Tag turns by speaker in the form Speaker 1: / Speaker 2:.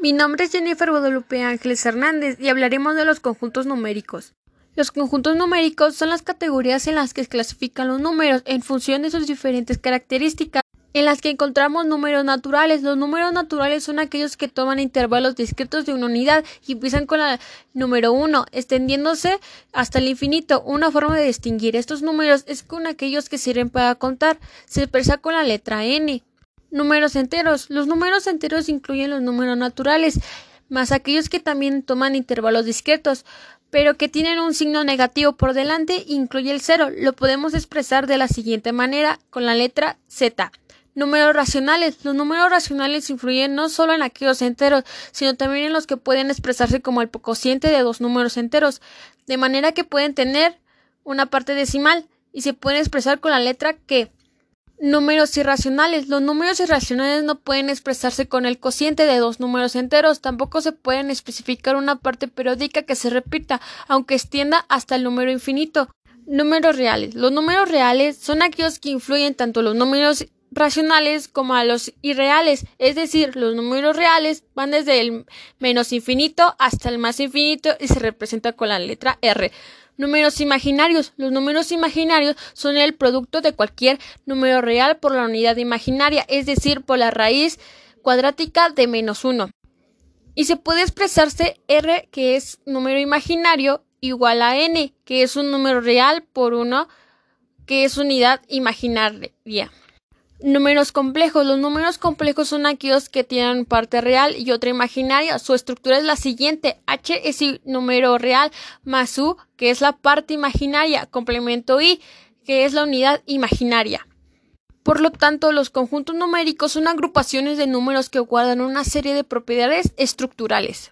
Speaker 1: Mi nombre es Jennifer Guadalupe Ángeles Hernández y hablaremos de los conjuntos numéricos. Los conjuntos numéricos son las categorías en las que se clasifican los números en función de sus diferentes características, en las que encontramos números naturales. Los números naturales son aquellos que toman intervalos discretos de una unidad y empiezan con el número 1, extendiéndose hasta el infinito. Una forma de distinguir estos números es con aquellos que sirven para contar. Se expresa con la letra n. Números enteros. Los números enteros incluyen los números naturales, más aquellos que también toman intervalos discretos, pero que tienen un signo negativo por delante, incluye el cero. Lo podemos expresar de la siguiente manera, con la letra Z. Números racionales. Los números racionales influyen no solo en aquellos enteros, sino también en los que pueden expresarse como el cociente de dos números enteros, de manera que pueden tener una parte decimal y se pueden expresar con la letra que. Números irracionales. Los números irracionales no pueden expresarse con el cociente de dos números enteros. Tampoco se pueden especificar una parte periódica que se repita, aunque extienda hasta el número infinito. Números reales. Los números reales son aquellos que influyen tanto los números racionales como a los irreales, es decir, los números reales van desde el menos infinito hasta el más infinito y se representa con la letra R. Números imaginarios. Los números imaginarios son el producto de cualquier número real por la unidad imaginaria, es decir, por la raíz cuadrática de menos 1. Y se puede expresarse R, que es número imaginario, igual a n, que es un número real, por 1, que es unidad imaginaria. Números complejos. Los números complejos son aquellos que tienen parte real y otra imaginaria. Su estructura es la siguiente. H es el número real más U, que es la parte imaginaria, complemento I, que es la unidad imaginaria. Por lo tanto, los conjuntos numéricos son agrupaciones de números que guardan una serie de propiedades estructurales.